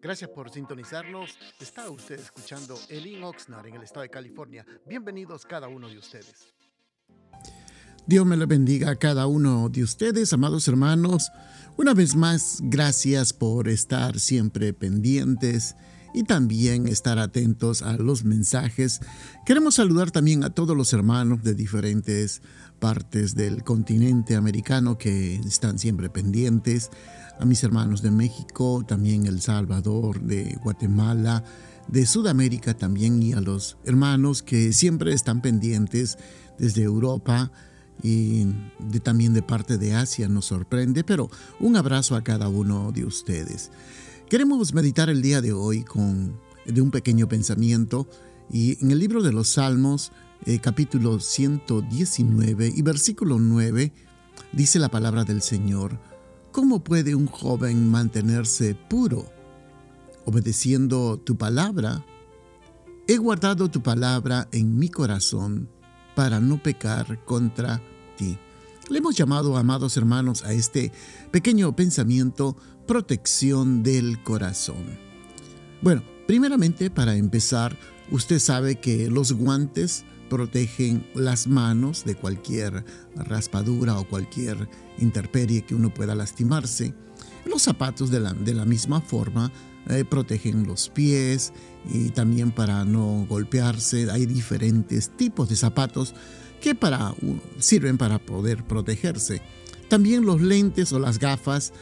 Gracias por sintonizarnos. Está usted escuchando Elin Oxnard en el estado de California. Bienvenidos cada uno de ustedes. Dios me lo bendiga a cada uno de ustedes, amados hermanos. Una vez más, gracias por estar siempre pendientes y también estar atentos a los mensajes. Queremos saludar también a todos los hermanos de diferentes partes del continente americano que están siempre pendientes a mis hermanos de México, también El Salvador, de Guatemala, de Sudamérica también y a los hermanos que siempre están pendientes desde Europa y también de parte de Asia nos sorprende, pero un abrazo a cada uno de ustedes. Queremos meditar el día de hoy con de un pequeño pensamiento y en el libro de los Salmos, eh, capítulo 119 y versículo 9, dice la palabra del Señor, ¿Cómo puede un joven mantenerse puro? Obedeciendo tu palabra. He guardado tu palabra en mi corazón para no pecar contra ti. Le hemos llamado, amados hermanos, a este pequeño pensamiento protección del corazón. Bueno, primeramente para empezar, usted sabe que los guantes protegen las manos de cualquier raspadura o cualquier interperie que uno pueda lastimarse. Los zapatos de la, de la misma forma eh, protegen los pies y también para no golpearse hay diferentes tipos de zapatos que para, sirven para poder protegerse. También los lentes o las gafas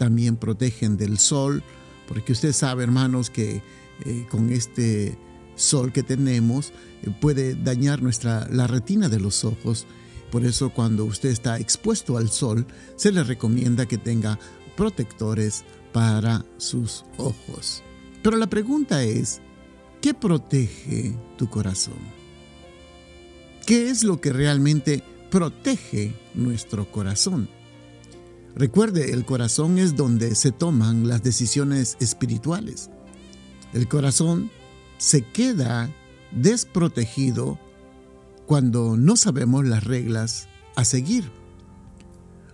también protegen del sol, porque usted sabe, hermanos, que eh, con este sol que tenemos eh, puede dañar nuestra, la retina de los ojos. Por eso cuando usted está expuesto al sol, se le recomienda que tenga protectores para sus ojos. Pero la pregunta es, ¿qué protege tu corazón? ¿Qué es lo que realmente protege nuestro corazón? Recuerde, el corazón es donde se toman las decisiones espirituales. El corazón se queda desprotegido cuando no sabemos las reglas a seguir.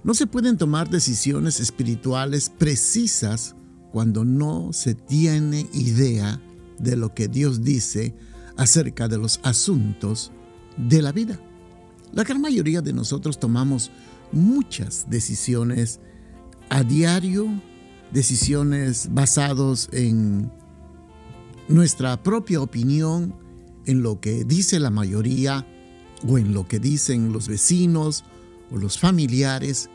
No se pueden tomar decisiones espirituales precisas cuando no se tiene idea de lo que Dios dice acerca de los asuntos de la vida. La gran mayoría de nosotros tomamos muchas decisiones a diario, decisiones basadas en nuestra propia opinión en lo que dice la mayoría o en lo que dicen los vecinos o los familiares.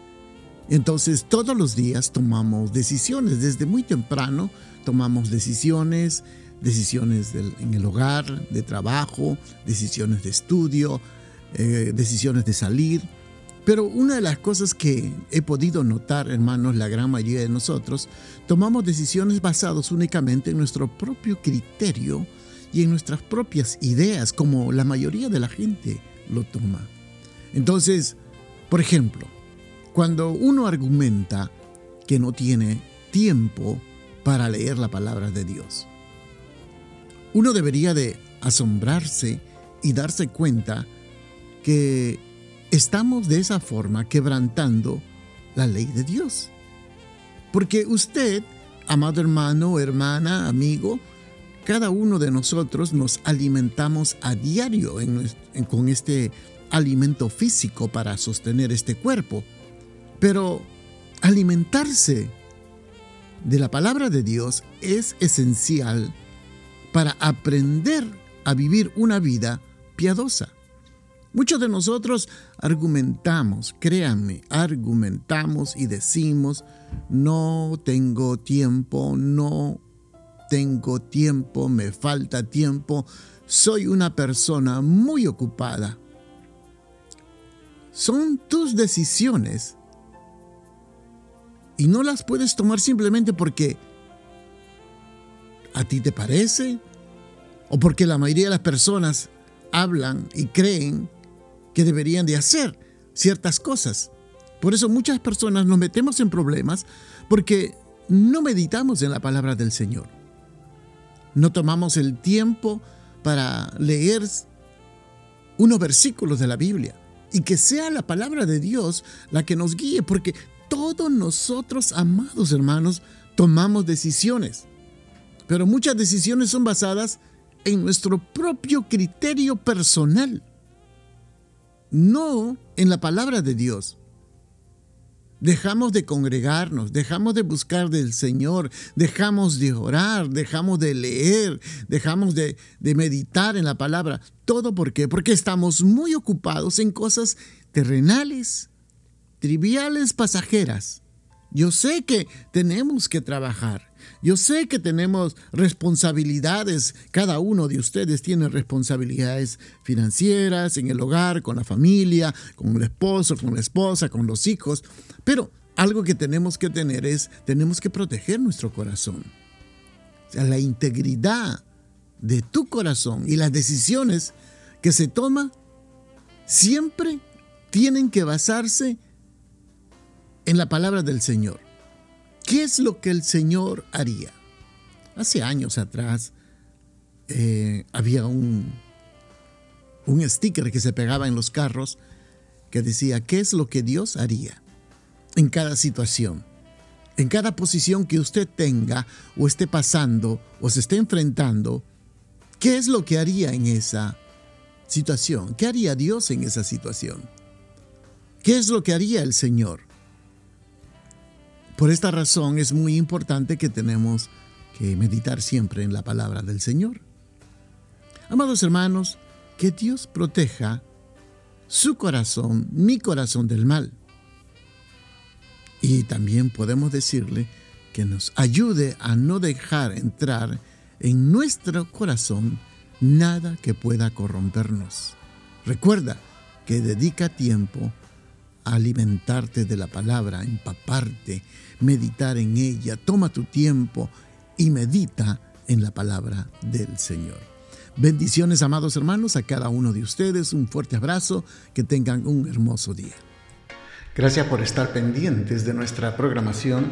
Entonces todos los días tomamos decisiones, desde muy temprano tomamos decisiones, decisiones en el hogar, de trabajo, decisiones de estudio, eh, decisiones de salir. Pero una de las cosas que he podido notar, hermanos, la gran mayoría de nosotros, tomamos decisiones basadas únicamente en nuestro propio criterio y en nuestras propias ideas, como la mayoría de la gente lo toma. Entonces, por ejemplo, cuando uno argumenta que no tiene tiempo para leer la palabra de Dios, uno debería de asombrarse y darse cuenta que estamos de esa forma quebrantando la ley de Dios. Porque usted, amado hermano, hermana, amigo, cada uno de nosotros nos alimentamos a diario con este alimento físico para sostener este cuerpo. Pero alimentarse de la palabra de Dios es esencial para aprender a vivir una vida piadosa. Muchos de nosotros argumentamos, créanme, argumentamos y decimos, no tengo tiempo, no tengo tiempo, me falta tiempo, soy una persona muy ocupada. Son tus decisiones y no las puedes tomar simplemente porque a ti te parece o porque la mayoría de las personas hablan y creen que deberían de hacer ciertas cosas. Por eso muchas personas nos metemos en problemas porque no meditamos en la palabra del Señor. No tomamos el tiempo para leer unos versículos de la Biblia y que sea la palabra de Dios la que nos guíe, porque todos nosotros, amados hermanos, tomamos decisiones. Pero muchas decisiones son basadas en nuestro propio criterio personal, no en la palabra de Dios. Dejamos de congregarnos, dejamos de buscar del Señor, dejamos de orar, dejamos de leer, dejamos de, meditar en la palabra. ¿Todo por qué? Porque estamos muy ocupados en cosas terrenales, triviales, pasajeras. Yo sé que tenemos que trabajar. Yo sé que tenemos responsabilidades, cada uno de ustedes tiene responsabilidades financieras en el hogar, con la familia, con el esposo, con la esposa, con los hijos, pero algo que tenemos que tener es, tenemos que proteger nuestro corazón. O sea, la integridad de tu corazón y las decisiones que se toman siempre tienen que basarse en la palabra del Señor. ¿Qué es lo que el Señor haría? Hace años atrás eh, había un, un sticker que se pegaba en los carros que decía, ¿qué es lo que Dios haría en cada situación? En cada posición que usted tenga o esté pasando o se esté enfrentando, ¿qué es lo que haría en esa situación? ¿Qué haría Dios en esa situación? ¿Qué es lo que haría el Señor? Por esta razón es muy importante que tenemos que meditar siempre en la palabra del Señor. Amados hermanos, que Dios proteja su corazón, mi corazón del mal. Y también podemos decirle que nos ayude a no dejar entrar en nuestro corazón nada que pueda corrompernos. Recuerda que dedica tiempo alimentarte de la palabra, empaparte, meditar en ella. Toma tu tiempo y medita en la palabra del Señor. Bendiciones, amados hermanos, a cada uno de ustedes. Un fuerte abrazo. Que tengan un hermoso día. Gracias por estar pendientes de nuestra programación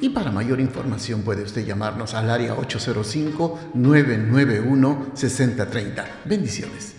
Y para mayor información puede usted llamarnos al área 805-991-6030. Bendiciones.